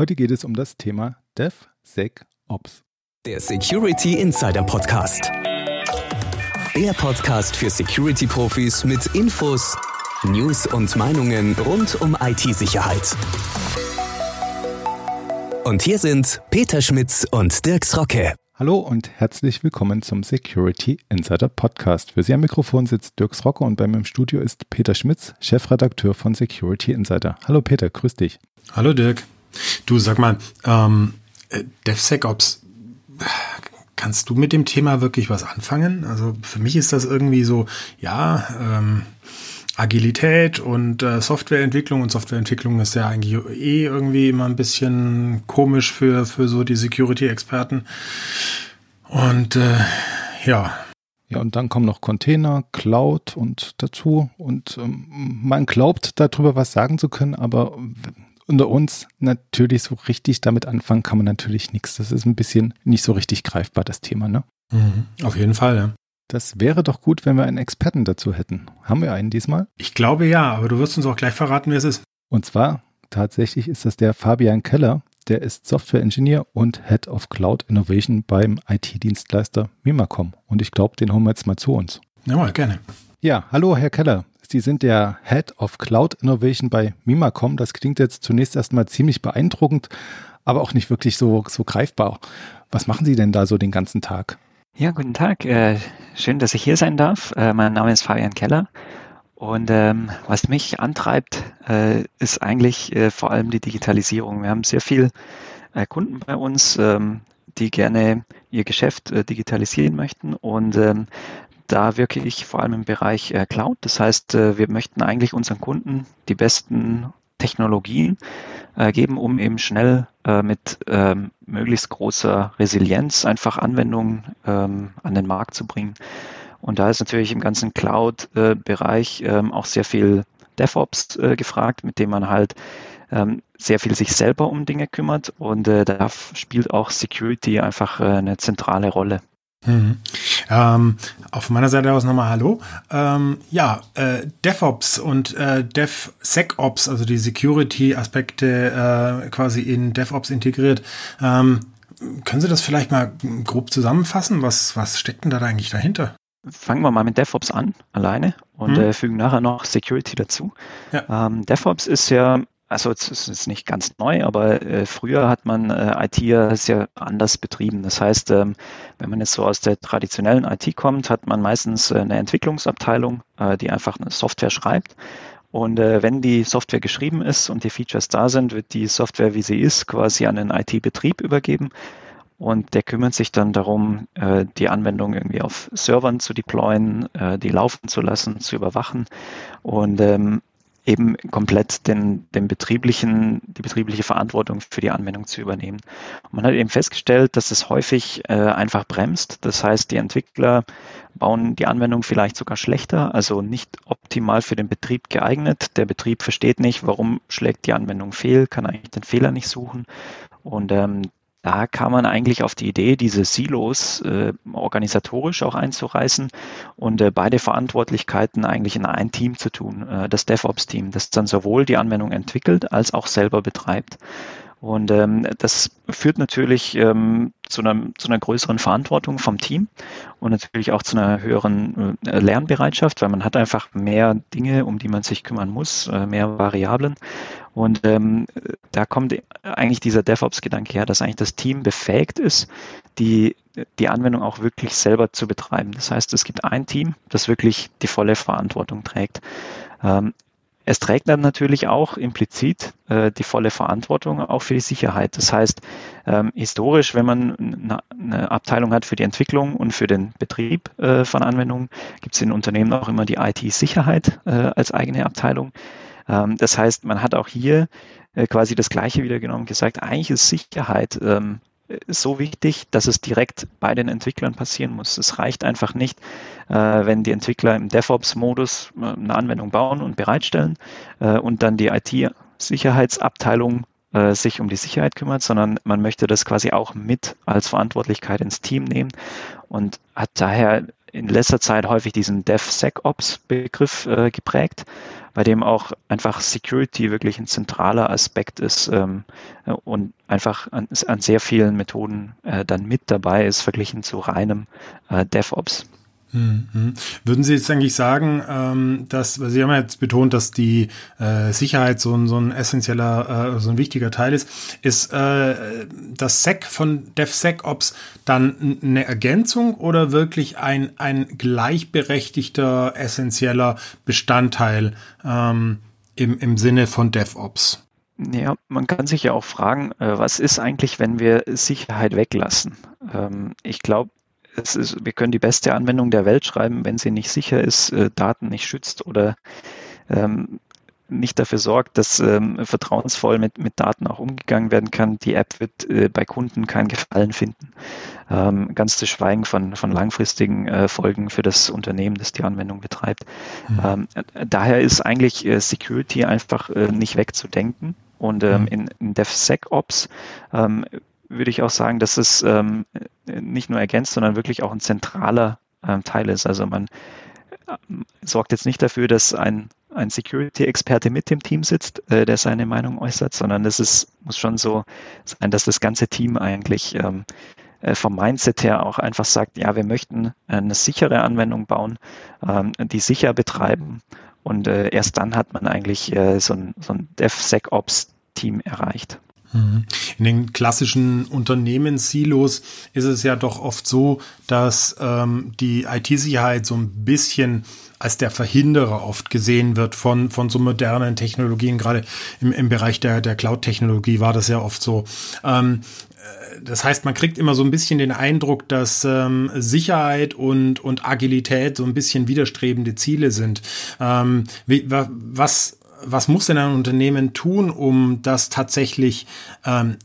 Heute geht es um das Thema DevSecOps. Der Security Insider Podcast. Der Podcast für Security-Profis mit Infos, News und Meinungen rund um IT-Sicherheit. Und hier sind Peter Schmitz und Dirks Rocke. Hallo und herzlich willkommen zum Security Insider Podcast. Für Sie am Mikrofon sitzt Dirks Rocke und bei mir im Studio ist Peter Schmitz, Chefredakteur von Security Insider. Hallo Peter, grüß dich. Hallo Dirk. Du sag mal, ähm, äh, DevSecOps, kannst du mit dem Thema wirklich was anfangen? Also für mich ist das irgendwie so, ja, ähm, Agilität und äh, Softwareentwicklung und Softwareentwicklung ist ja eigentlich eh irgendwie immer ein bisschen komisch für, für so die Security-Experten. Und äh, ja. Ja, und dann kommen noch Container, Cloud und dazu. Und ähm, man glaubt darüber was sagen zu können, aber unter uns natürlich so richtig damit anfangen kann man natürlich nichts. Das ist ein bisschen nicht so richtig greifbar, das Thema, ne? Mhm, auf jeden Fall, ja. Das wäre doch gut, wenn wir einen Experten dazu hätten. Haben wir einen diesmal? Ich glaube ja, aber du wirst uns auch gleich verraten, wer es ist. Und zwar tatsächlich ist das der Fabian Keller. Der ist Software Engineer und Head of Cloud Innovation beim IT-Dienstleister Mimacom. Und ich glaube, den holen wir jetzt mal zu uns. Jawohl, gerne. Ja, hallo Herr Keller. Sie sind der Head of Cloud Innovation bei Mimacom. Das klingt jetzt zunächst erstmal ziemlich beeindruckend, aber auch nicht wirklich so, so greifbar. Was machen Sie denn da so den ganzen Tag? Ja, guten Tag. Äh, schön, dass ich hier sein darf. Äh, mein Name ist Fabian Keller. Und ähm, was mich antreibt, äh, ist eigentlich äh, vor allem die Digitalisierung. Wir haben sehr viele äh, Kunden bei uns, ähm, die gerne ihr Geschäft äh, digitalisieren möchten. Und ähm, da wirke ich vor allem im Bereich äh, Cloud. Das heißt, äh, wir möchten eigentlich unseren Kunden die besten Technologien äh, geben, um eben schnell mit ähm, möglichst großer Resilienz einfach Anwendungen ähm, an den Markt zu bringen. Und da ist natürlich im ganzen Cloud-Bereich ähm, auch sehr viel DevOps gefragt, mit dem man halt sehr viel sich selber um Dinge kümmert. Und da spielt auch Security einfach eine zentrale Rolle. Mhm. Ähm, auf meiner Seite aus nochmal Hallo. Ähm, ja, äh, DevOps und äh, DevSecOps, also die Security-Aspekte äh, quasi in DevOps integriert. Ähm, können Sie das vielleicht mal grob zusammenfassen? Was, was steckt denn da eigentlich dahinter? Fangen wir mal mit DevOps an, alleine, und mhm. äh, fügen nachher noch Security dazu. Ja. Ähm, DevOps ist ja also es ist nicht ganz neu, aber äh, früher hat man äh, IT ja sehr anders betrieben. Das heißt, ähm, wenn man jetzt so aus der traditionellen IT kommt, hat man meistens äh, eine Entwicklungsabteilung, äh, die einfach eine Software schreibt. Und äh, wenn die Software geschrieben ist und die Features da sind, wird die Software, wie sie ist, quasi an den IT-Betrieb übergeben. Und der kümmert sich dann darum, äh, die Anwendung irgendwie auf Servern zu deployen, die laufen zu lassen, zu überwachen. Und ähm, eben komplett den, den betrieblichen, die betriebliche Verantwortung für die Anwendung zu übernehmen. Und man hat eben festgestellt, dass es häufig äh, einfach bremst. Das heißt, die Entwickler bauen die Anwendung vielleicht sogar schlechter, also nicht optimal für den Betrieb geeignet. Der Betrieb versteht nicht, warum schlägt die Anwendung fehl, kann eigentlich den Fehler nicht suchen. Und ähm, da kam man eigentlich auf die Idee, diese Silos äh, organisatorisch auch einzureißen und äh, beide Verantwortlichkeiten eigentlich in ein Team zu tun, äh, das DevOps-Team, das dann sowohl die Anwendung entwickelt als auch selber betreibt. Und ähm, das führt natürlich ähm, zu, einer, zu einer größeren Verantwortung vom Team und natürlich auch zu einer höheren äh, Lernbereitschaft, weil man hat einfach mehr Dinge, um die man sich kümmern muss, äh, mehr Variablen. Und ähm, da kommt eigentlich dieser DevOps-Gedanke her, dass eigentlich das Team befähigt ist, die, die Anwendung auch wirklich selber zu betreiben. Das heißt, es gibt ein Team, das wirklich die volle Verantwortung trägt. Ähm, es trägt dann natürlich auch implizit äh, die volle Verantwortung auch für die Sicherheit. Das heißt, ähm, historisch, wenn man eine, eine, Abteilung hat für die Entwicklung und für den Betrieb äh, von Anwendungen, gibt es in Unternehmen auch immer die IT-Sicherheit äh, als eigene Abteilung. Ähm, das heißt, man hat auch hier äh, quasi das Gleiche wieder genommen, gesagt, eigentlich ist Sicherheit ähm, so wichtig, dass es direkt bei den Entwicklern passieren muss. Es reicht einfach nicht, äh, wenn die Entwickler im DevOps-Modus äh, eine Anwendung bauen und bereitstellen äh, und dann die IT-Sicherheitsabteilung äh, sich um die Sicherheit kümmert, sondern man möchte das quasi auch mit als Verantwortlichkeit ins Team nehmen und hat daher in letzter Zeit häufig diesen DevSecOps-Begriff äh, geprägt, bei dem auch einfach Security wirklich ein zentraler Aspekt ist ähm, und einfach an, an, sehr vielen Methoden äh, dann mit dabei ist, verglichen zu reinem äh, DevOps. Mhm. Würden Sie jetzt eigentlich sagen, ähm, dass, Sie haben ja jetzt betont, dass die äh, Sicherheit so ein, so ein essentieller, äh, so ein wichtiger Teil ist. Ist äh, das SEC von DevSecOps dann eine Ergänzung oder wirklich ein, ein gleichberechtigter, essentieller Bestandteil ähm, im, im Sinne von DevOps? Ja, man kann sich ja auch fragen, was ist eigentlich, wenn wir Sicherheit weglassen? Ähm, ich glaube, es ist, wir können die beste Anwendung der Welt schreiben, wenn sie nicht sicher ist, äh, Daten nicht schützt oder ähm, nicht dafür sorgt, dass ähm, vertrauensvoll mit, mit Daten auch umgegangen werden kann. Die App wird äh, bei Kunden keinen Gefallen finden. Ähm, ganz zu schweigen von, von langfristigen äh, Folgen für das Unternehmen, das die Anwendung betreibt. Mhm. Ähm, daher ist eigentlich äh, Security einfach äh, nicht wegzudenken. Und ähm, mhm. in, in DevSecOps ähm, würde ich auch sagen, dass es ähm, nicht nur ergänzt, sondern wirklich auch ein zentraler ähm, Teil ist. Also man äh, sorgt jetzt nicht dafür, dass ein, ein Security-Experte mit dem Team sitzt, äh, der seine Meinung äußert, sondern es ist, muss schon so sein, dass das ganze Team eigentlich ähm, äh, vom Mindset her auch einfach sagt, ja, wir möchten eine sichere Anwendung bauen, ähm, die sicher betreiben. Und äh, erst dann hat man eigentlich äh, so ein, so ein DevSecOps-Team erreicht. In den klassischen Unternehmenssilos ist es ja doch oft so, dass ähm, die IT-Sicherheit so ein bisschen als der Verhinderer oft gesehen wird von, von so modernen Technologien. Gerade im, im Bereich der, der Cloud-Technologie war das ja oft so. Ähm, äh, das heißt, man kriegt immer so ein bisschen den Eindruck, dass ähm, Sicherheit und, und Agilität so ein bisschen widerstrebende Ziele sind. Ähm, wie, was was muss denn ein Unternehmen tun, um das tatsächlich ähm,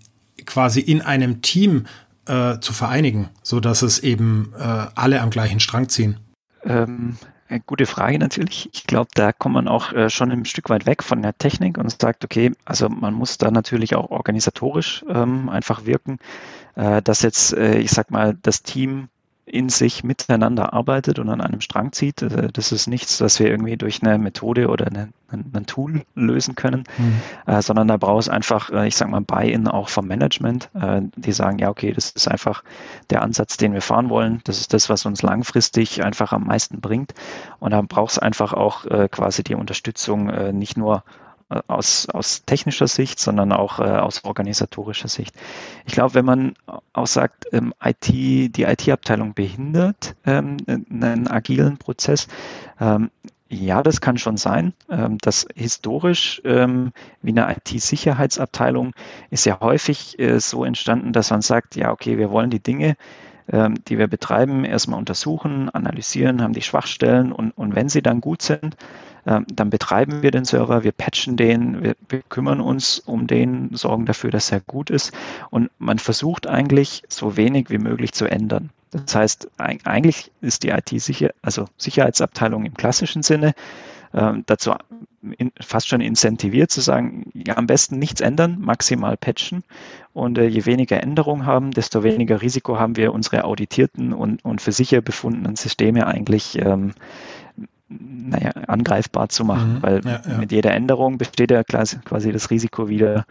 quasi in einem Team äh, zu vereinigen, so dass es eben äh, alle am gleichen Strang ziehen? Ähm, gute Frage natürlich. Ich glaube, da kommt man auch äh, schon ein Stück weit weg von der Technik und sagt, okay, also man muss da natürlich auch organisatorisch ähm, einfach wirken, äh, dass jetzt, äh, ich sag mal, das Team in sich miteinander arbeitet und an einem Strang zieht. Äh, das ist nichts, was wir irgendwie durch eine Methode oder eine, ein Tool lösen können, mhm. äh, sondern da braucht es einfach, äh, ich sage mal, Buy-in auch vom Management, äh, die sagen, ja, okay, das ist einfach der Ansatz, den wir fahren wollen. Das ist das, was uns langfristig einfach am meisten bringt. Und da braucht es einfach auch äh, quasi die Unterstützung, äh, nicht nur aus, aus technischer Sicht, sondern auch äh, aus organisatorischer Sicht. Ich glaube, wenn man auch sagt, ähm, IT, die IT-Abteilung behindert ähm, einen agilen Prozess, ähm, ja, das kann schon sein. Ähm, das historisch ähm, wie eine IT-Sicherheitsabteilung ist ja häufig äh, so entstanden, dass man sagt, ja, okay, wir wollen die Dinge, ähm, die wir betreiben, erstmal untersuchen, analysieren, haben die Schwachstellen und, und wenn sie dann gut sind, dann betreiben wir den Server, wir patchen den, wir, wir kümmern uns um den, sorgen dafür, dass er gut ist und man versucht eigentlich so wenig wie möglich zu ändern. Das heißt, eigentlich ist die IT-Sicher, also Sicherheitsabteilung im klassischen Sinne äh, dazu fast schon incentiviert zu sagen, ja, am besten nichts ändern, maximal patchen. Und äh, je weniger Änderungen haben, desto weniger Risiko haben wir, unsere auditierten und, und für sicher befundenen Systeme eigentlich ähm, naja, angreifbar zu machen, mhm, weil ja, ja. mit jeder Änderung besteht ja quasi das Risiko wieder,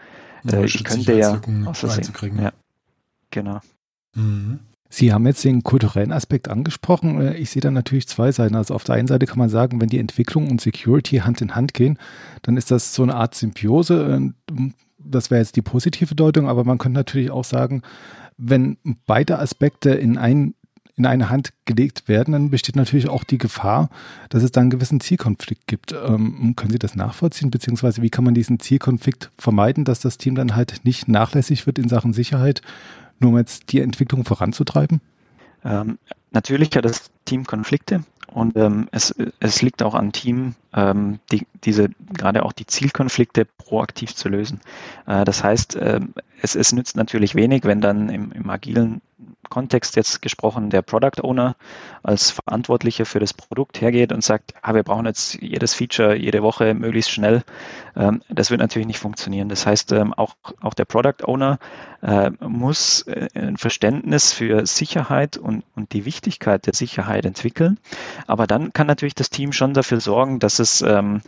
äh, ich könnte ja Versehen. Ja, genau. Mhm. Sie haben jetzt den kulturellen Aspekt angesprochen. Äh, ich sehe da natürlich zwei Seiten. Also auf der einen Seite kann man sagen, wenn die Entwicklung und Security Hand in Hand gehen, dann ist das so eine Art Symbiose. Das wäre jetzt die positive Deutung, aber man könnte natürlich auch sagen, wenn beide Aspekte in ein in eine Hand gelegt werden, dann besteht natürlich auch die Gefahr, dass es da einen gewissen Zielkonflikt gibt. Ähm, können Sie das nachvollziehen, beziehungsweise wie kann man diesen Zielkonflikt vermeiden, dass das Team dann halt nicht nachlässig wird in Sachen Sicherheit, nur um jetzt die Entwicklung voranzutreiben? Ähm, natürlich hat das Team Konflikte und ähm, es, es liegt auch am Team, ähm, die, diese gerade auch die Zielkonflikte proaktiv zu lösen. Äh, das heißt, äh, es, es nützt natürlich wenig, wenn dann im, im agilen Kontext jetzt gesprochen, der Product Owner als Verantwortlicher für das Produkt hergeht und sagt, ah, wir brauchen jetzt jedes Feature jede Woche möglichst schnell, ähm, das wird natürlich nicht funktionieren. Das heißt, ähm, auch, auch der Product Owner äh, muss äh, ein Verständnis für Sicherheit und, und die Wichtigkeit der Sicherheit entwickeln. Aber dann kann natürlich das Team schon dafür sorgen, dass es ähm,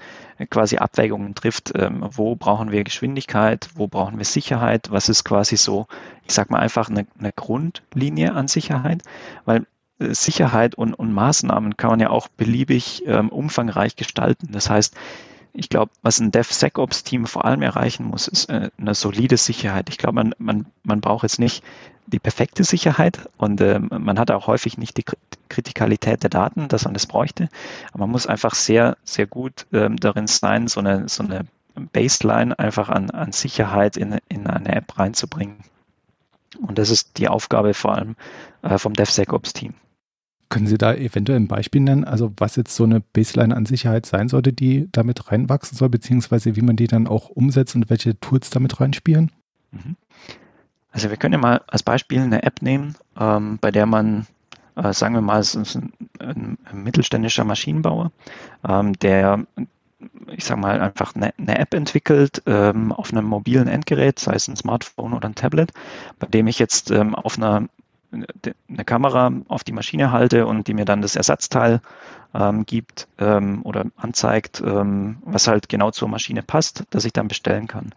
quasi Abwägungen trifft, ähm, wo brauchen wir Geschwindigkeit, wo brauchen wir Sicherheit, was ist quasi so, ich sag mal einfach eine, eine Grundlinie an Sicherheit, weil äh, Sicherheit und, und Maßnahmen kann man ja auch beliebig ähm, umfangreich gestalten. Das heißt, ich glaube, was ein DevSecOps-Team vor allem erreichen muss, ist äh, eine solide Sicherheit. Ich glaube, man, man, man braucht jetzt nicht die perfekte Sicherheit und äh, man hat auch häufig nicht die Kritikalität der Daten, dass man das bräuchte. Aber man muss einfach sehr, sehr gut ähm, darin sein, so eine, so eine Baseline einfach an, an Sicherheit in, in eine App reinzubringen. Und das ist die Aufgabe vor allem äh, vom DevSecOps-Team. Können Sie da eventuell ein Beispiel nennen, also was jetzt so eine Baseline an Sicherheit sein sollte, die damit reinwachsen soll, beziehungsweise wie man die dann auch umsetzt und welche Tools damit reinspielen? Mhm. Also wir können ja mal als Beispiel eine App nehmen, ähm, bei der man, äh, sagen wir mal, es ist ein, ein, mittelständischer Maschinenbauer, ähm, der ich sage mal, einfach eine, eine App entwickelt ähm, auf einem mobilen Endgerät, sei es ein Smartphone oder ein Tablet, bei dem ich jetzt ähm, auf einer eine Kamera auf die Maschine halte und die mir dann das Ersatzteil ähm, gibt ähm, oder anzeigt, ähm, was halt genau zur Maschine passt, dass ich dann bestellen kann.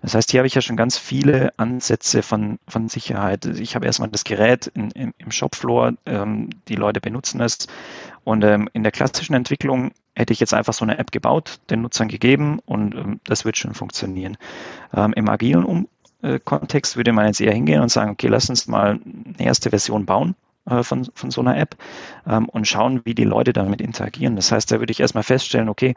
Das heißt, hier habe ich ja schon ganz viele Ansätze von, von Sicherheit. Ich habe erstmal das Gerät in, in, im Shopfloor, ähm, die Leute benutzen es und ähm, in der klassischen Entwicklung hätte ich jetzt einfach so eine App gebaut, den Nutzern gegeben und ähm, das wird schon funktionieren. Im agilen um Kontext würde man jetzt eher hingehen und sagen, okay, lass uns mal eine erste Version bauen äh, von, von so einer App ähm, und schauen, wie die Leute damit interagieren. Das heißt, da würde ich erstmal feststellen, okay,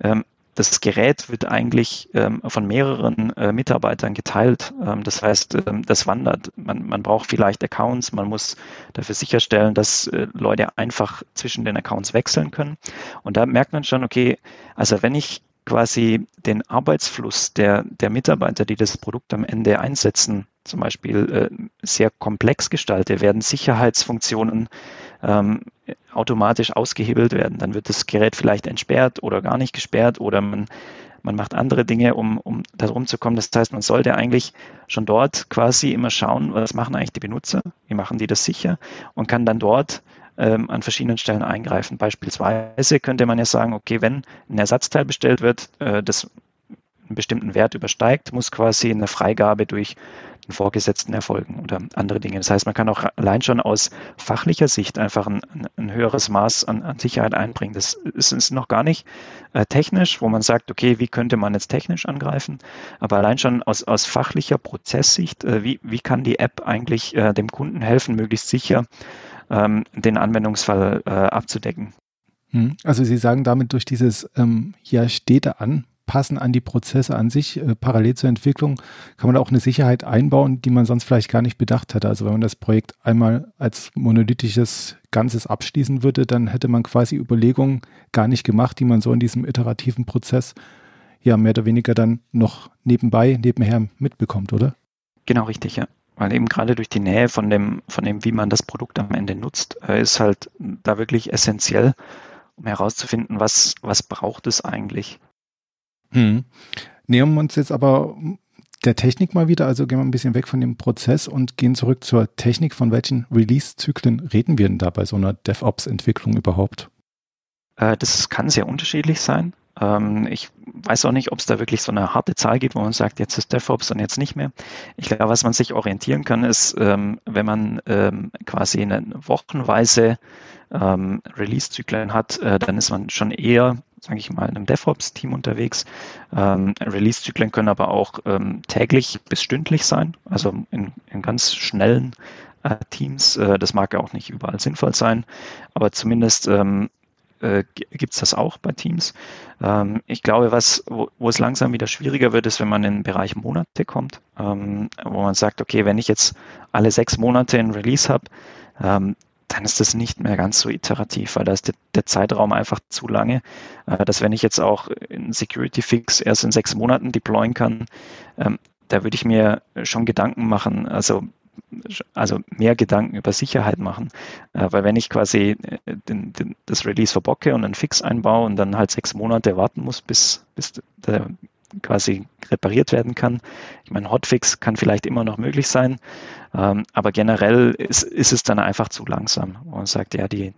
ähm, das Gerät wird eigentlich ähm, von mehreren äh, Mitarbeitern geteilt. Das heißt, das wandert. Man, man, braucht vielleicht Accounts, man muss dafür sicherstellen, dass äh, Leute einfach zwischen den Accounts wechseln können. Und da merkt man schon, okay, also wenn ich quasi den Arbeitsfluss der, der Mitarbeiter, die das Produkt am Ende einsetzen, zum Beispiel äh, sehr komplex gestalte, werden Sicherheitsfunktionen ähm, automatisch ausgehebelt werden. Dann wird das Gerät vielleicht entsperrt oder gar nicht gesperrt oder man, man macht andere Dinge, um, um darum zu kommen. Das heißt, man sollte eigentlich schon dort quasi immer schauen, was machen eigentlich die Benutzer, wie machen die das sicher und kann dann dort ähm, an verschiedenen Stellen eingreifen. Beispielsweise könnte man ja sagen, okay, wenn ein Ersatzteil bestellt wird, äh, das einen bestimmten Wert übersteigt, muss quasi eine Freigabe durch den Vorgesetzten erfolgen oder andere Dinge. Das heißt, man kann auch allein schon aus fachlicher Sicht einfach ein, ein höheres Maß an, an, Sicherheit einbringen. Das ist, ist noch gar nicht äh, technisch, wo man sagt, okay, wie könnte man jetzt technisch angreifen? Aber allein schon aus, aus fachlicher Prozesssicht, äh, wie, wie kann die App eigentlich äh, dem Kunden helfen, möglichst sicher ähm, den Anwendungsfall äh, abzudecken. Hm. Also Sie sagen damit durch dieses ähm, ja Städte anpassen an die Prozesse an sich, äh, parallel zur Entwicklung, kann man auch eine Sicherheit einbauen, die man sonst vielleicht gar nicht bedacht hätte. Also wenn man das Projekt einmal als monolithisches Ganzes abschließen würde, dann hätte man quasi Überlegungen gar nicht gemacht, die man so in diesem iterativen Prozess ja mehr oder weniger dann noch nebenbei, nebenher mitbekommt, oder? Genau richtig, ja weil eben gerade durch die Nähe von dem, von dem, wie man das Produkt am Ende nutzt, äh, ist halt da wirklich essentiell, um herauszufinden, was, was braucht es eigentlich. Hm. Nähern wir uns jetzt aber der Technik mal wieder, also gehen wir ein bisschen weg von dem Prozess und gehen zurück zur Technik. Von welchen Release-Zyklen reden wir denn da bei so einer DevOps-Entwicklung überhaupt? Äh, das kann sehr unterschiedlich sein. Ähm, ich weiß auch nicht, ob es da wirklich so eine harte Zahl gibt, wo man sagt, jetzt ist DevOps und jetzt nicht mehr. Ich glaube, was man sich orientieren kann, ist, ähm, wenn man ähm, quasi eine wochenweise Release-Zyklen hat, äh, dann ist man schon eher, sage ich mal, in einem DevOps-Team unterwegs. Release-Zyklen können aber auch täglich bis stündlich sein, also in, in ganz schnellen äh, Teams. Äh, das mag ja auch nicht überall sinnvoll sein, aber zumindest äh, gibt es das auch bei Teams. Ähm, ich glaube, was, wo, wo, es langsam wieder schwieriger wird, ist, wenn man in den Bereich Monate kommt, ähm, wo man sagt, okay, wenn ich jetzt alle sechs Monate ein Release habe, ähm, dann ist das nicht mehr ganz so iterativ, weil da ist der, der Zeitraum einfach zu lange, äh, dass wenn ich jetzt auch einen Security Fix erst in sechs Monaten deployen kann, ähm, da würde ich mir schon Gedanken machen. Also also mehr Gedanken über Sicherheit machen. Äh, weil wenn ich quasi äh, den, den, das Release verbocke und einen Fix einbaue und dann halt sechs Monate warten muss, bis, bis der quasi repariert werden kann. Ich meine, Hotfix kann vielleicht immer noch möglich sein, ähm, aber generell ist, ist es dann einfach zu langsam. Und man sagt, ja, die,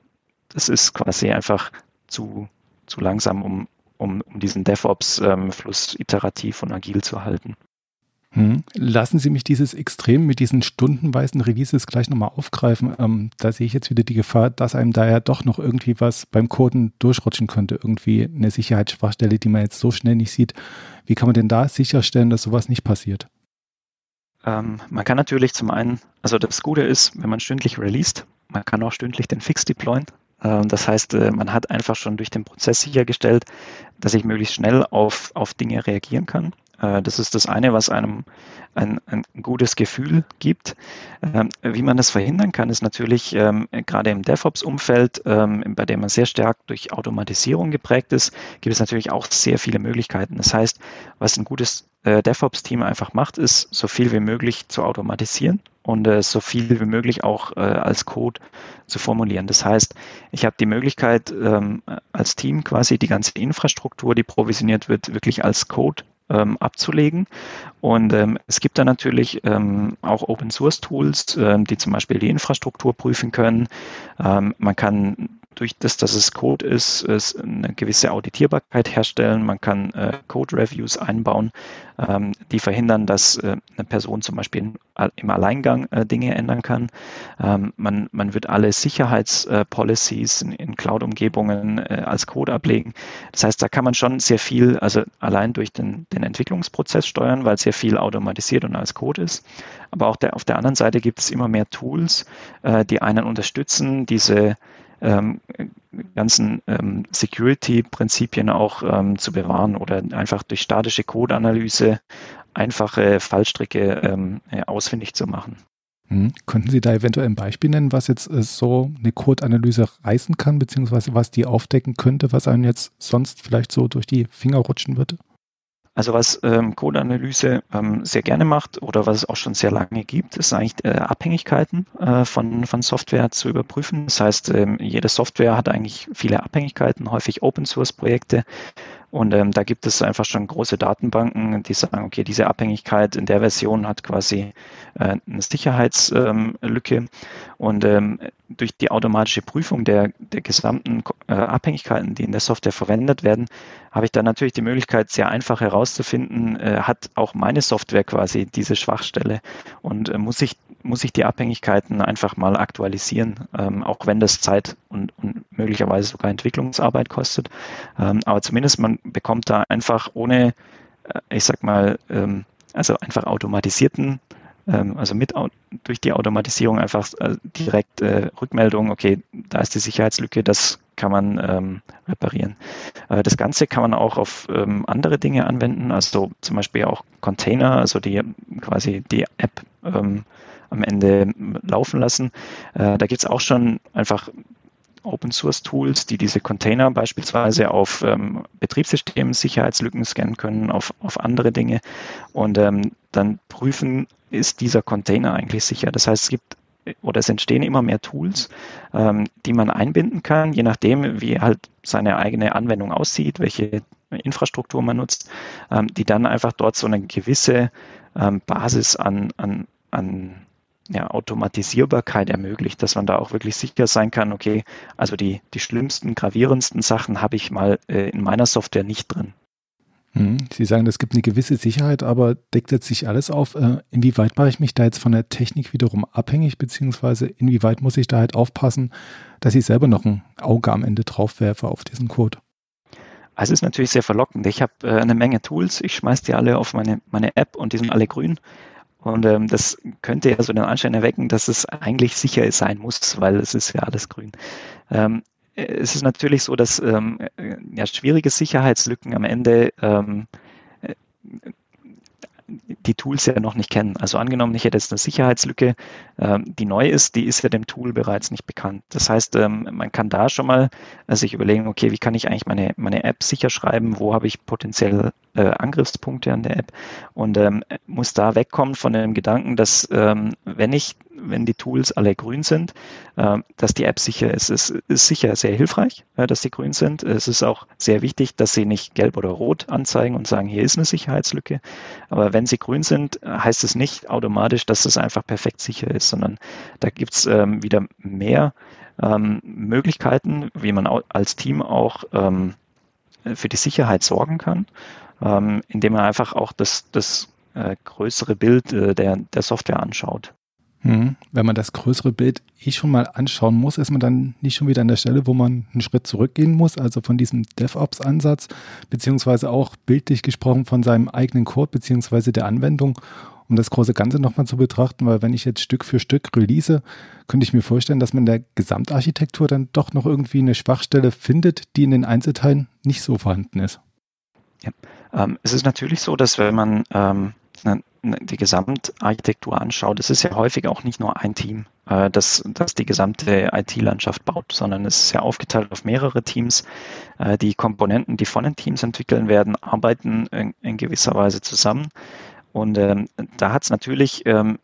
das ist quasi einfach zu, zu langsam, um, um, um diesen DevOps-Fluss ähm, iterativ und agil zu halten. Hm. Lassen Sie mich dieses Extrem mit diesen stundenweisen Releases gleich nochmal aufgreifen. Ähm, da sehe ich jetzt wieder die Gefahr, dass einem da ja doch noch irgendwie was beim Coden durchrutschen könnte. Irgendwie eine Sicherheitsschwachstelle, die man jetzt so schnell nicht sieht. Wie kann man denn da sicherstellen, dass sowas nicht passiert? Ähm, man kann natürlich zum einen, also das Gute ist, wenn man stündlich released, man kann auch stündlich den Fix deployen. Ähm, das heißt, äh, man hat einfach schon durch den Prozess sichergestellt, dass ich möglichst schnell auf, auf Dinge reagieren kann. Äh, das ist das eine, was einem ein, ein gutes Gefühl gibt. Ähm, wie man das verhindern kann, ist natürlich ähm, gerade im DevOps-Umfeld, ähm, bei dem man sehr stark durch Automatisierung geprägt ist, gibt es natürlich auch sehr viele Möglichkeiten. Das heißt, was ein gutes äh, DevOps-Team einfach macht, ist, so viel wie möglich zu automatisieren und äh, so viel wie möglich auch als Code zu formulieren. Das heißt, ich habe die Möglichkeit, als Team quasi die ganze Infrastruktur, die provisioniert wird, wirklich als Code ähm, abzulegen. Und ähm, es gibt da natürlich ähm, auch Open Source Tools, ähm, die zum Beispiel die Infrastruktur prüfen können. Ähm, man kann durch das, dass es Code ist, ist eine gewisse Auditierbarkeit herstellen. Man kann äh, Code-Reviews einbauen, ähm, die verhindern, dass äh, eine Person zum Beispiel im Alleingang äh, Dinge ändern kann. Ähm, man, man wird alle Sicherheitspolicies in, in Cloud-Umgebungen äh, als Code ablegen. Das heißt, da kann man schon sehr viel, also allein durch den, den Entwicklungsprozess steuern, weil sehr viel automatisiert und als Code ist. Aber auch der, auf der anderen Seite gibt es immer mehr Tools, äh, die einen unterstützen, diese ähm, ganzen ähm, Security-Prinzipien auch ähm, zu bewahren oder einfach durch statische Code-Analyse einfache Fallstricke ähm, äh, ausfindig zu machen. Hm. Könnten Sie da eventuell ein Beispiel nennen, was jetzt äh, so eine Code-Analyse reißen kann, beziehungsweise was die aufdecken könnte, was einem jetzt sonst vielleicht so durch die Finger rutschen würde? Also was ähm, Code-Analyse ähm, sehr gerne macht oder was es auch schon sehr lange gibt, ist eigentlich äh, Abhängigkeiten äh, von, von Software zu überprüfen. Das heißt, ähm, jede Software hat eigentlich viele Abhängigkeiten, häufig Open-Source-Projekte. Und ähm, da gibt es einfach schon große Datenbanken, die sagen, okay, diese Abhängigkeit in der Version hat quasi äh, eine Sicherheitslücke. Und ähm, durch die automatische Prüfung der, der gesamten äh, Abhängigkeiten, die in der Software verwendet werden, habe ich dann natürlich die Möglichkeit, sehr einfach herauszufinden, äh, hat auch meine Software quasi diese Schwachstelle und äh, muss ich muss ich die Abhängigkeiten einfach mal aktualisieren, ähm, auch wenn das Zeit und, und, möglicherweise sogar Entwicklungsarbeit kostet. Ähm, aber zumindest man bekommt da einfach ohne, äh, ich sag mal, ähm, also einfach automatisierten, also mit durch die Automatisierung einfach äh, direkt äh, Rückmeldung, okay, da ist die Sicherheitslücke, das kann man ähm, reparieren. Äh, das Ganze kann man auch auf ähm, andere Dinge anwenden, also zum Beispiel auch Container, also die quasi die App ähm, am Ende laufen lassen. Äh, da gibt es auch schon einfach Open Source Tools, die diese Container beispielsweise auf ähm, Betriebssystemen Sicherheitslücken scannen können, auf, auf andere Dinge und ähm, dann prüfen, ist dieser Container eigentlich sicher. Das heißt, es gibt oder es entstehen immer mehr Tools, ähm, die man einbinden kann, je nachdem, wie halt seine eigene Anwendung aussieht, welche Infrastruktur man nutzt, ähm, die dann einfach dort so eine gewisse ähm, Basis an, an, an ja, Automatisierbarkeit ermöglicht, dass man da auch wirklich sicher sein kann, okay, also die, die schlimmsten, gravierendsten Sachen habe ich mal äh, in meiner Software nicht drin. Hm, Sie sagen, es gibt eine gewisse Sicherheit, aber deckt jetzt sich alles auf? Äh, inwieweit mache ich mich da jetzt von der Technik wiederum abhängig, beziehungsweise inwieweit muss ich da halt aufpassen, dass ich selber noch ein Auge am Ende drauf werfe auf diesen Code? Also es ist natürlich sehr verlockend. Ich habe äh, eine Menge Tools, ich schmeiße die alle auf meine, meine App und die sind alle grün. Und ähm, das könnte ja so den Anschein erwecken, dass es eigentlich sicher sein muss, weil es ist ja alles grün. Ähm, es ist natürlich so, dass ähm, ja, schwierige Sicherheitslücken am Ende ähm, die Tools ja noch nicht kennen. Also angenommen, ich hätte jetzt eine Sicherheitslücke, ähm, die neu ist, die ist ja dem Tool bereits nicht bekannt. Das heißt, ähm, man kann da schon mal äh, sich überlegen, okay, wie kann ich eigentlich meine, meine App sicher schreiben, wo habe ich potenziell äh, Angriffspunkte an der App und ähm, muss da wegkommen von dem Gedanken, dass ähm, wenn ich, wenn die Tools alle grün sind, äh, dass die App sicher ist. Es ist sicher sehr hilfreich, äh, dass sie grün sind. Es ist auch sehr wichtig, dass sie nicht gelb oder rot anzeigen und sagen, hier ist eine Sicherheitslücke. Aber wenn sie grün sind, heißt es nicht automatisch, dass es einfach perfekt sicher ist, sondern da gibt es ähm, wieder mehr ähm, Möglichkeiten, wie man als Team auch ähm, für die Sicherheit sorgen kann, ähm, indem man einfach auch das, das äh, größere Bild äh, der, der Software anschaut. Hm. Wenn man das größere Bild eh schon mal anschauen muss, ist man dann nicht schon wieder an der Stelle, wo man einen Schritt zurückgehen muss, also von diesem DevOps-Ansatz, beziehungsweise auch bildlich gesprochen von seinem eigenen Code, beziehungsweise der Anwendung um das große Ganze nochmal zu betrachten, weil wenn ich jetzt Stück für Stück release, könnte ich mir vorstellen, dass man in der Gesamtarchitektur dann doch noch irgendwie eine Schwachstelle findet, die in den Einzelteilen nicht so vorhanden ist. Ja. Ähm, es ist natürlich so, dass wenn man ähm, die Gesamtarchitektur anschaut, es ist ja häufig auch nicht nur ein Team, äh, das, das die gesamte IT-Landschaft baut, sondern es ist ja aufgeteilt auf mehrere Teams. Äh, die Komponenten, die von den Teams entwickeln werden, arbeiten in, in gewisser Weise zusammen. Und ähm, da hat es natürlich ähm,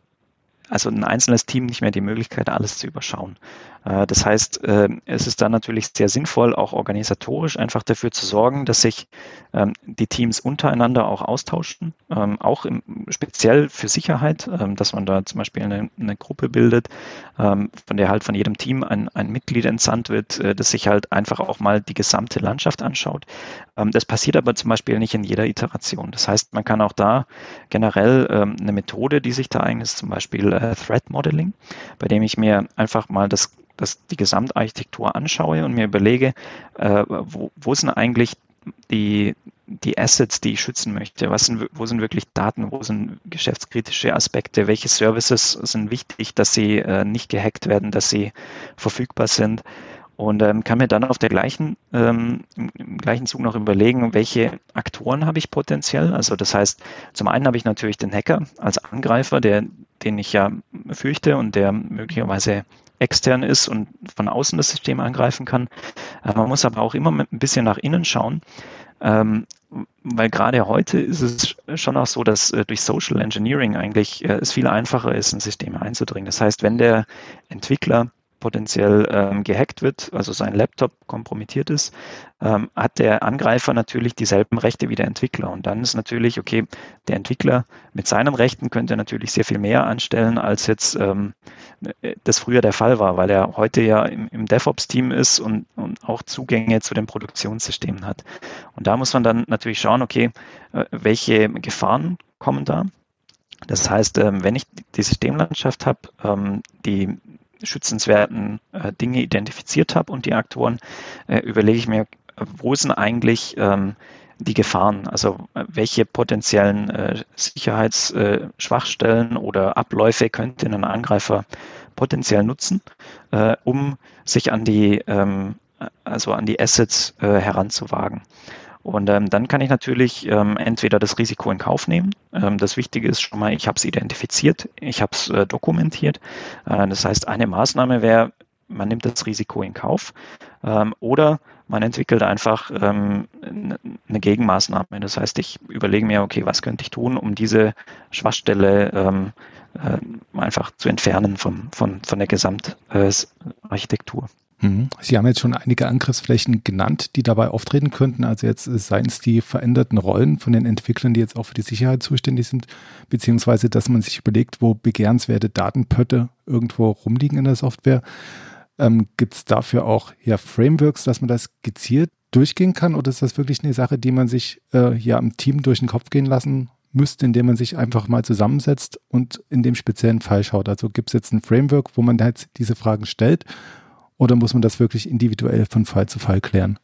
also ein einzelnes Team nicht mehr die Möglichkeit, alles zu überschauen. Äh, das heißt, äh, es ist dann natürlich sehr sinnvoll, auch organisatorisch einfach dafür zu sorgen, dass sich ähm, die Teams untereinander auch austauschen, ähm, auch speziell für Sicherheit, ähm, dass man da zum Beispiel eine, eine Gruppe bildet, von der halt von jedem Team ein, ein Mitglied entsandt wird, äh, das sich halt einfach auch mal die gesamte Landschaft anschaut. das passiert aber zum Beispiel nicht in jeder Iteration. Das heißt, man kann auch da generell eine Methode, die sich da eignet, ist zum Beispiel Threat Modeling, bei dem ich mir einfach mal das das, die Gesamtarchitektur anschaue und mir überlege, äh, wo, wo sind eigentlich die, die Assets, die ich schützen möchte? Was sind, wo sind wirklich Daten? Wo sind geschäftskritische Aspekte? Welche Services sind wichtig, dass sie äh, nicht gehackt werden, dass sie verfügbar sind? Und ähm, kann mir dann auf der gleichen, ähm, im gleichen Zug noch überlegen, welche Aktoren habe ich potenziell. Also das heißt, zum einen habe ich natürlich den Hacker als Angreifer, der, den ich ja fürchte und der möglicherweise extern ist und von außen das System angreifen kann. Äh, man muss aber auch immer ein bisschen nach innen schauen, ähm, weil gerade heute ist es schon auch so, dass äh, durch Social Engineering eigentlich äh, es viel einfacher ist, in Systeme einzudringen. Das heißt, wenn der Entwickler potenziell ähm, gehackt wird, also sein Laptop kompromittiert ist, ähm, hat der Angreifer natürlich dieselben Rechte wie der Entwickler. Und dann ist natürlich, okay, der Entwickler mit seinen Rechten könnte natürlich sehr viel mehr anstellen, als jetzt ähm, das früher der Fall war, weil er heute ja im, im DevOps-Team ist und, und auch Zugänge zu den Produktionssystemen hat. Und da muss man dann natürlich schauen, okay, äh, welche Gefahren kommen da? Das heißt, ähm, wenn ich die Systemlandschaft habe, ähm, die schützenswerten äh, Dinge identifiziert habe und die Aktoren, äh, überlege ich mir, wo sind eigentlich ähm, die Gefahren? Also äh, welche potenziellen äh, Sicherheitsschwachstellen oder Abläufe könnte ein Angreifer potenziell nutzen, äh, um sich an die, ähm, also an die Assets äh, heranzuwagen. Und ähm, dann kann ich natürlich ähm, entweder das Risiko in Kauf nehmen. Ähm, das Wichtige ist schon mal, ich habe es identifiziert, ich habe es äh, dokumentiert. Äh, das heißt, eine Maßnahme wäre, man nimmt das Risiko in Kauf ähm, oder man entwickelt einfach ähm, eine Gegenmaßnahme. Das heißt, ich überlege mir, okay, was könnte ich tun, um diese Schwachstelle ähm, äh, einfach zu entfernen vom, von, von der Gesamtarchitektur. Mhm. Sie haben jetzt schon einige Angriffsflächen genannt, die dabei auftreten könnten. Also jetzt seien es die veränderten Rollen von den Entwicklern, die jetzt auch für die Sicherheit zuständig sind, beziehungsweise dass man sich überlegt, wo begehrenswerte Datenpötte irgendwo rumliegen in der Software. Ähm, Gibt es dafür auch ja, Frameworks, dass man das gezielt durchgehen kann? Oder ist das wirklich eine Sache, die man sich äh, ja im Team durch den Kopf gehen lassen müsste, indem man sich einfach mal zusammensetzt und in dem speziellen Fall schaut? Also gibt es jetzt ein Framework, wo man halt diese Fragen stellt oder muss man das wirklich individuell von Fall zu Fall klären?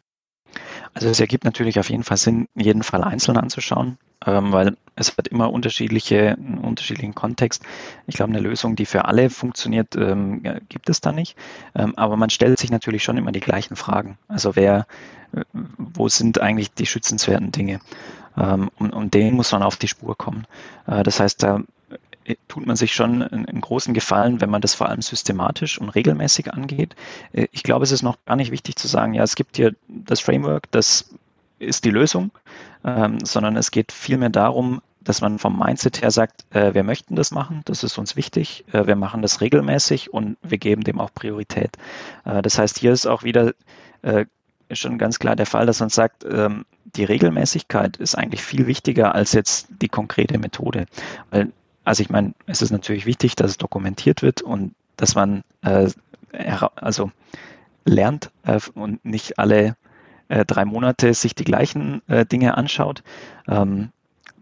Also es ergibt natürlich auf jeden Fall Sinn, jeden Fall einzeln anzuschauen, ähm, weil es hat immer unterschiedliche, einen unterschiedlichen Kontext. Ich glaube, eine Lösung, die für alle funktioniert, ähm, gibt es da nicht. Ähm, aber man stellt sich natürlich schon immer die gleichen Fragen. Also wer, äh, wo sind eigentlich die schützenswerten Dinge? Ähm, und, und denen muss man auf die Spur kommen. Äh, das heißt, da tut man sich schon einen großen Gefallen, wenn man das vor allem systematisch und regelmäßig angeht. Äh, ich glaube, es ist noch gar nicht wichtig zu sagen, ja, es gibt hier das Framework, das ist die Lösung, ähm, sondern es geht vielmehr darum, dass man vom Mindset her sagt, äh, wir möchten das machen, das ist uns wichtig, äh, wir machen das regelmäßig und wir geben dem auch Priorität. Äh, das heißt, hier ist auch wieder äh, schon ganz klar der Fall, dass man sagt, ähm, die Regelmäßigkeit ist eigentlich viel wichtiger als jetzt die konkrete Methode. Weil, also ich meine, es ist natürlich wichtig, dass es dokumentiert wird und dass man äh, also lernt äh, und nicht alle äh, drei Monate sich die gleichen äh, Dinge anschaut. Ähm,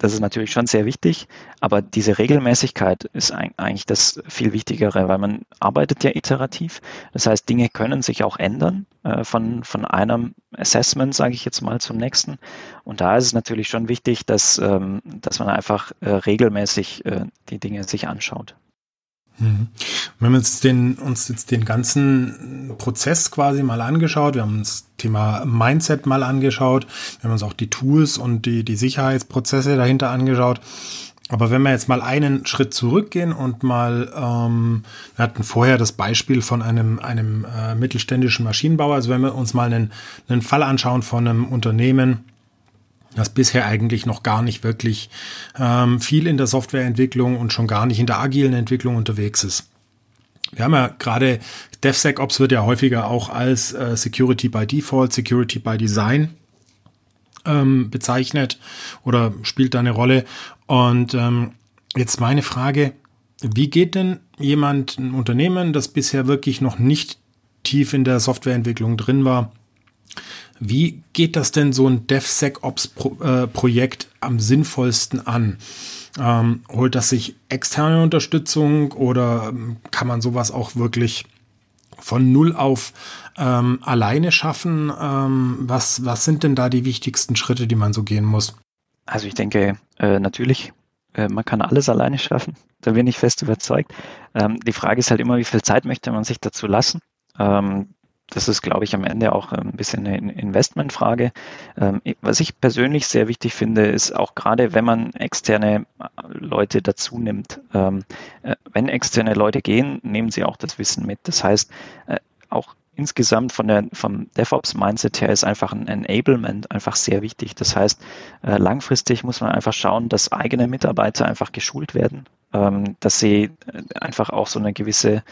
das ist natürlich schon sehr wichtig, aber diese Regelmäßigkeit ist eigentlich das viel Wichtigere, weil man arbeitet ja iterativ. Das heißt, Dinge können sich auch ändern äh, von, von einem Assessment, sage ich jetzt mal, zum nächsten. Und da ist es natürlich schon wichtig, dass, ähm, dass man einfach äh, regelmäßig äh, die Dinge sich anschaut. Wenn wir uns, den, uns jetzt den ganzen Prozess quasi mal angeschaut, wir haben uns Thema Mindset mal angeschaut, wir haben uns auch die Tools und die, die Sicherheitsprozesse dahinter angeschaut. Aber wenn wir jetzt mal einen Schritt zurückgehen und mal, ähm, wir hatten vorher das Beispiel von einem, einem äh, mittelständischen Maschinenbauer, also wenn wir uns mal einen, einen Fall anschauen von einem Unternehmen, das bisher eigentlich noch gar nicht wirklich ähm, viel in der Softwareentwicklung und schon gar nicht in der agilen Entwicklung unterwegs ist. Wir haben ja gerade DevSecOps wird ja häufiger auch als äh, Security by Default, Security by Design ähm, bezeichnet oder spielt da eine Rolle. Und ähm, jetzt meine Frage, wie geht denn jemand, ein Unternehmen, das bisher wirklich noch nicht tief in der Softwareentwicklung drin war, wie geht das denn so ein DevSecOps-Projekt äh, am sinnvollsten an? Ähm, holt das sich externe Unterstützung oder ähm, kann man sowas auch wirklich von null auf ähm, alleine schaffen? Ähm, was, was sind denn da die wichtigsten Schritte, die man so gehen muss? Also ich denke, äh, natürlich, äh, man kann alles alleine schaffen. Da bin ich fest überzeugt. Ähm, die Frage ist halt immer, wie viel Zeit möchte man sich dazu lassen? Das ist, glaube ich, am Ende auch ein bisschen eine Investmentfrage. Ähm, was ich persönlich sehr wichtig finde, ist auch gerade, wenn man externe Leute dazu nimmt. Ähm, äh, wenn externe Leute gehen, nehmen sie auch das Wissen mit. Das heißt, äh, auch insgesamt von der, vom DevOps-Mindset her ist einfach ein Enablement einfach sehr wichtig. Das heißt, äh, langfristig muss man einfach schauen, dass eigene Mitarbeiter einfach geschult werden, ähm, dass sie einfach auch so eine gewisse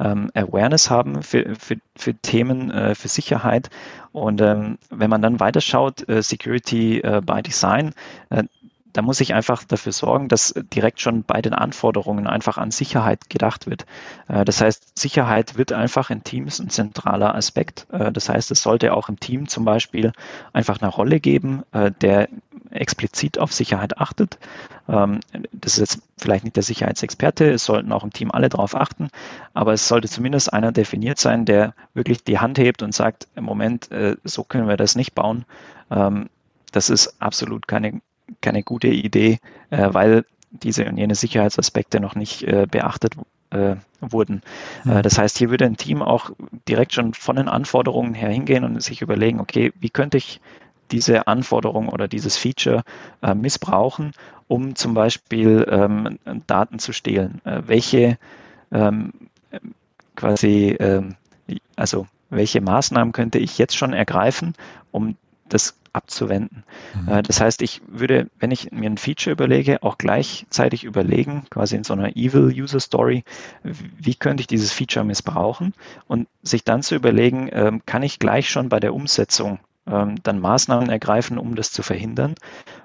ähm, Awareness haben für, für, für Themen, äh, für Sicherheit. Und ähm, wenn man dann weiterschaut, äh, Security äh, by Design, äh, da muss ich einfach dafür sorgen, dass direkt schon bei den Anforderungen einfach an Sicherheit gedacht wird. Äh, das heißt, Sicherheit wird einfach in Teams ein zentraler Aspekt. Äh, das heißt, es sollte auch im Team zum Beispiel einfach eine Rolle geben, äh, der explizit auf Sicherheit achtet. Ähm, das ist jetzt vielleicht nicht der Sicherheitsexperte, es sollten auch im Team alle darauf achten, aber es sollte zumindest einer definiert sein, der wirklich die Hand hebt und sagt, im Moment, so können wir das nicht bauen. Ähm, das ist absolut keine keine gute Idee, äh, weil diese und jene Sicherheitsaspekte noch nicht äh, beachtet äh, wurden. Mhm. das heißt, hier würde ein Team auch direkt schon von den Anforderungen her hingehen und sich überlegen, okay, wie könnte ich diese Anforderung oder dieses Feature äh, missbrauchen, um zum Beispiel ähm, Daten zu stehlen. Äh, welche ähm, quasi, ähm, also welche Maßnahmen könnte ich jetzt schon ergreifen, um das abzuwenden. Mhm. Äh, das heißt, ich würde, wenn ich mir ein Feature überlege, auch gleichzeitig überlegen, quasi in so einer Evil User Story, wie könnte ich dieses Feature missbrauchen und sich dann zu überlegen, ähm, kann ich gleich schon bei der Umsetzung dann Maßnahmen ergreifen, um das zu verhindern?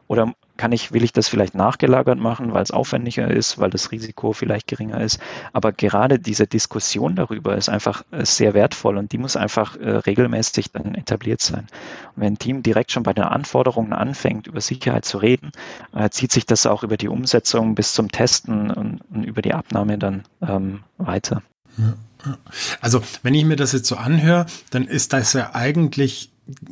Oder kann ich, will ich das vielleicht nachgelagert machen, weil es aufwendiger ist, weil das Risiko vielleicht geringer ist. Aber gerade diese Diskussion darüber ist einfach äh, sehr wertvoll und die muss einfach äh, regelmäßig dann etabliert sein. Und wenn ein Team direkt schon bei den Anforderungen anfängt, über Sicherheit zu reden, äh, zieht sich das auch über die Umsetzung bis zum Testen und, und über die Abnahme dann ähm, weiter. Also, wenn ich mir das jetzt so anhöre, dann ist das ja eigentlich,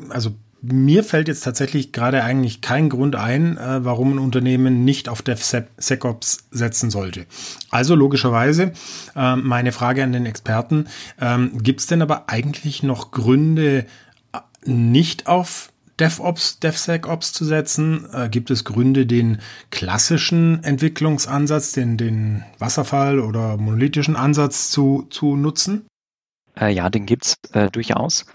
also mir fällt jetzt tatsächlich gerade eigentlich kein Grund ein, äh, warum ein Unternehmen nicht auf DevSecOps setzen sollte. Also logischerweise äh, meine Frage an den Experten, ähm, gibt es denn aber eigentlich noch Gründe, äh, nicht auf DevOps, DevSecOps zu setzen? Äh, gibt es Gründe, den klassischen Entwicklungsansatz, den, den Wasserfall- oder monolithischen Ansatz zu, zu nutzen? Äh, ja, den gibt's äh, durchaus.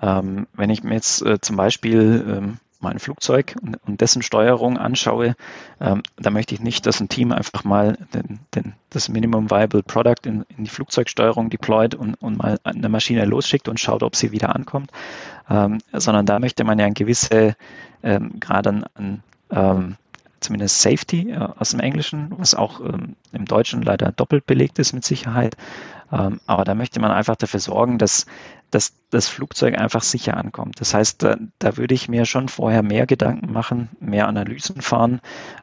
Ähm, wenn ich mir jetzt äh, zum Beispiel ähm, mein Flugzeug und, dessen Steuerung anschaue, ähm, da möchte ich nicht, dass ein Team einfach mal den, den, das Minimum Viable Product in, in, die Flugzeugsteuerung deployt und, und, mal eine Maschine losschickt und schaut, ob sie wieder ankommt, ähm, sondern da möchte man ja ein gewisse ähm, Grad an, an ähm, zumindest Safety äh, aus dem Englischen, was auch ähm, im Deutschen leider doppelt belegt ist mit Sicherheit. Ähm, aber da möchte man einfach dafür sorgen, dass, dass das Flugzeug einfach sicher ankommt. Das heißt, da, da würde ich mir schon vorher mehr Gedanken machen, mehr Analysen fahren,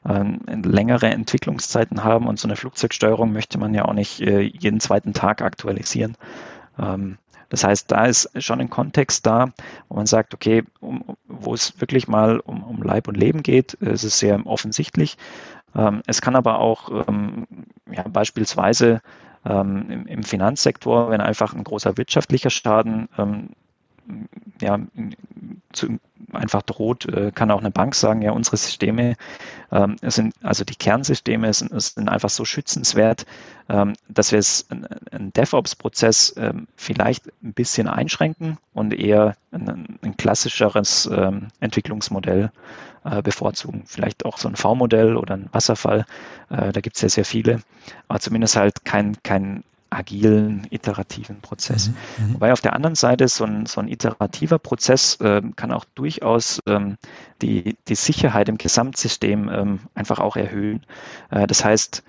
ähm, längere Entwicklungszeiten haben und so eine Flugzeugsteuerung möchte man ja auch nicht äh, jeden zweiten Tag aktualisieren. Ähm, das heißt, da ist schon ein Kontext da, wo man sagt, okay, um, wo es wirklich mal um, um Leib und Leben geht, ist es sehr offensichtlich. Ähm, es kann aber auch ähm, ja, beispielsweise ähm, im, im, Finanzsektor, wenn einfach ein großer wirtschaftlicher Schaden ähm, ja, zu, einfach droht, äh, kann auch eine Bank sagen, ja, unsere Systeme ähm, sind, also die Kernsysteme sind, sind einfach so schützenswert, ähm, dass wir es einen DevOps-Prozess ähm, vielleicht ein bisschen einschränken und eher ein, ein klassischeres ähm, Entwicklungsmodell äh, bevorzugen. Vielleicht auch so ein V-Modell oder ein Wasserfall, äh, da gibt es ja sehr viele, aber zumindest halt kein, kein agilen, iterativen Prozess. Mhm, mhm, Wobei auf der anderen Seite so ein, so ein iterativer Prozess äh, kann auch durchaus ähm, die, die Sicherheit im Gesamtsystem ähm, einfach auch erhöhen. Äh, das heißt,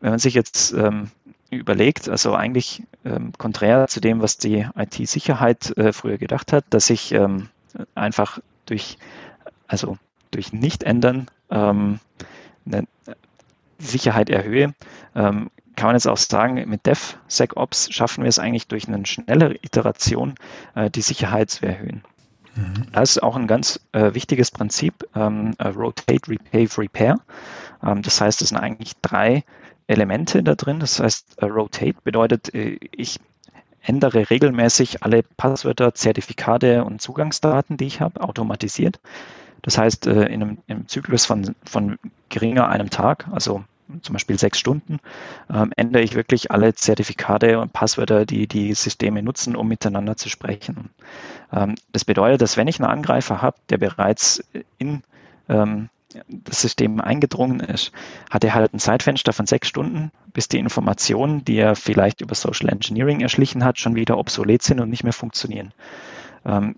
wenn man sich jetzt ähm, überlegt, also eigentlich ähm, konträr zu dem, was die IT-Sicherheit äh, früher gedacht hat, dass ich ähm, einfach durch, also durch Nicht-Ändern ähm, eine Sicherheit erhöhe, ähm, kann man jetzt auch sagen, mit DevSecOps schaffen wir es eigentlich durch eine schnellere Iteration, äh, die Sicherheit zu erhöhen. Mhm. Das ist auch ein ganz äh, wichtiges Prinzip, ähm, äh, Rotate, Repave, Repair. Ähm, das heißt, es sind eigentlich drei Elemente da drin. Das heißt, äh, Rotate bedeutet, äh, ich ändere regelmäßig alle Passwörter, Zertifikate und Zugangsdaten, die ich habe, automatisiert. Das heißt, äh, in einem, im Zyklus von, von geringer einem Tag, also zum Beispiel sechs Stunden, ähm, ändere ich wirklich alle Zertifikate und Passwörter, die die Systeme nutzen, um miteinander zu sprechen. Ähm, das bedeutet, dass wenn ich einen Angreifer habe, der bereits in ähm, das System eingedrungen ist, hat er halt ein Zeitfenster von sechs Stunden, bis die Informationen, die er vielleicht über Social Engineering erschlichen hat, schon wieder obsolet sind und nicht mehr funktionieren. Ähm,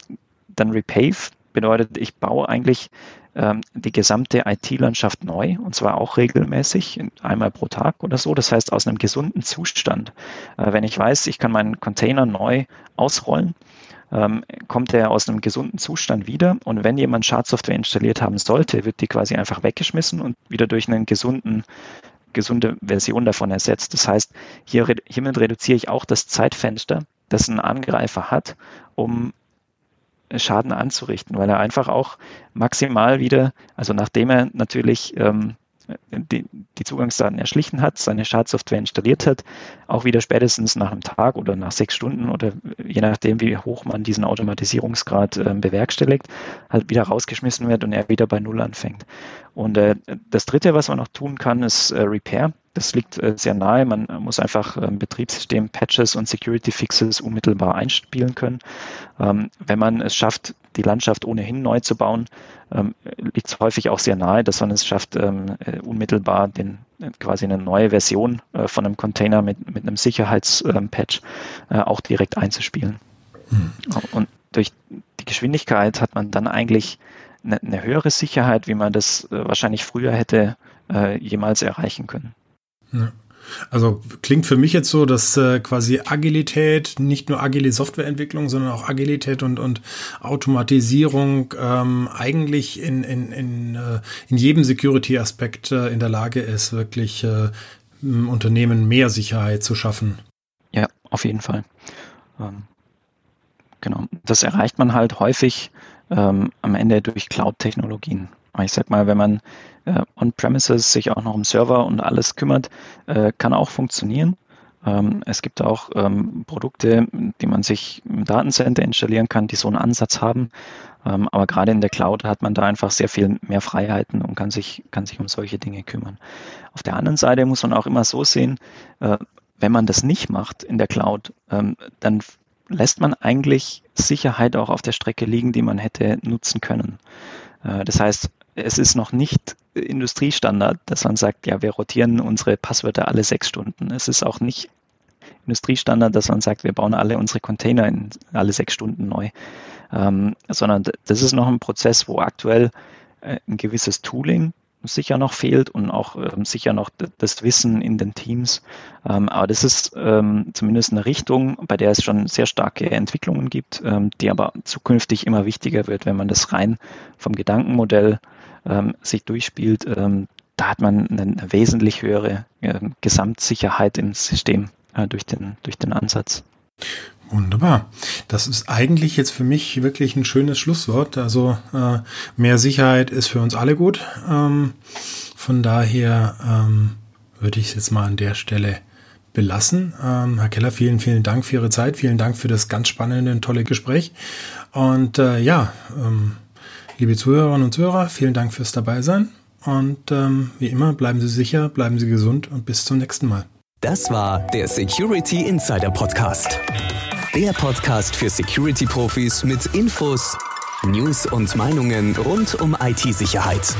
dann Repave bedeutet, ich baue eigentlich ähm, die gesamte IT-Landschaft neu und zwar auch regelmäßig, einmal pro Tag oder so. Das heißt aus einem gesunden Zustand. Äh, wenn ich weiß, ich kann meinen Container neu ausrollen, ähm, kommt er aus einem gesunden Zustand wieder und wenn jemand Schadsoftware installiert haben sollte, wird die quasi einfach weggeschmissen und wieder durch einen gesunden gesunde Version davon ersetzt. Das heißt, hier, hiermit reduziere ich auch das Zeitfenster, das ein Angreifer hat, um Schaden anzurichten, weil er einfach auch maximal wieder, also nachdem er natürlich ähm, die, die, Zugangsdaten erschlichen hat, seine Schadsoftware installiert hat, auch wieder spätestens nach einem Tag oder nach sechs Stunden oder je nachdem, wie hoch man diesen Automatisierungsgrad äh, bewerkstelligt, halt wieder rausgeschmissen wird und er wieder bei Null anfängt. Und äh, das Dritte, was man noch tun kann, ist äh, Repair. Das liegt äh, sehr nahe. Man muss einfach ähm, Betriebssystem, Patches und Security Fixes unmittelbar einspielen können. Ähm, wenn man es schafft, die Landschaft ohnehin neu zu bauen, ähm, liegt es häufig auch sehr nahe, dass man es schafft, ähm, äh, unmittelbar den, quasi eine neue Version äh, von einem Container mit, mit einem Sicherheitspatch äh, auch direkt einzuspielen. Hm. Und durch die Geschwindigkeit hat man dann eigentlich eine, eine höhere Sicherheit, wie man das äh, wahrscheinlich früher hätte äh, jemals erreichen können. Ja. Also klingt für mich jetzt so, dass äh, quasi Agilität, nicht nur agile Softwareentwicklung, sondern auch Agilität und, und Automatisierung ähm, eigentlich in, in, in, äh, in jedem Security-Aspekt äh, in der Lage ist, wirklich äh, Unternehmen mehr Sicherheit zu schaffen. Ja, auf jeden Fall. Ähm, genau. Das erreicht man halt häufig ähm, am Ende durch Cloud-Technologien. Ich sag mal, wenn man äh, on-premises sich auch noch um Server und alles kümmert, äh, kann auch funktionieren. Ähm, es gibt auch ähm, Produkte, die man sich im Datencenter installieren kann, die so einen Ansatz haben. Ähm, aber gerade in der Cloud hat man da einfach sehr viel mehr Freiheiten und kann sich, kann sich um solche Dinge kümmern. Auf der anderen Seite muss man auch immer so sehen, äh, wenn man das nicht macht in der Cloud, ähm, dann lässt man eigentlich Sicherheit auch auf der Strecke liegen, die man hätte nutzen können. Äh, das heißt, es ist noch nicht Industriestandard, dass man sagt, ja, wir rotieren unsere Passwörter alle sechs Stunden. Es ist auch nicht Industriestandard, dass man sagt, wir bauen alle unsere Container in alle sechs Stunden neu, ähm, sondern das ist noch ein Prozess, wo aktuell äh, ein gewisses Tooling sicher noch fehlt und auch ähm, sicher noch das Wissen in den Teams. Ähm, aber das ist ähm, zumindest eine Richtung, bei der es schon sehr starke Entwicklungen gibt, ähm, die aber zukünftig immer wichtiger wird, wenn man das rein vom Gedankenmodell ähm, sich durchspielt. Ähm, da hat man eine wesentlich höhere äh, Gesamtsicherheit im System äh, durch, den, durch den Ansatz. Wunderbar. Das ist eigentlich jetzt für mich wirklich ein schönes Schlusswort. Also äh, mehr Sicherheit ist für uns alle gut. Ähm, von daher ähm, würde ich es jetzt mal an der Stelle belassen. Ähm, Herr Keller, vielen, vielen Dank für Ihre Zeit. Vielen Dank für das ganz spannende und tolle Gespräch. Und äh, ja, ähm, liebe Zuhörerinnen und Zuhörer, vielen Dank fürs Dabeisein. Und ähm, wie immer, bleiben Sie sicher, bleiben Sie gesund und bis zum nächsten Mal. Das war der Security Insider Podcast. Der Podcast für Security-Profis mit Infos, News und Meinungen rund um IT-Sicherheit.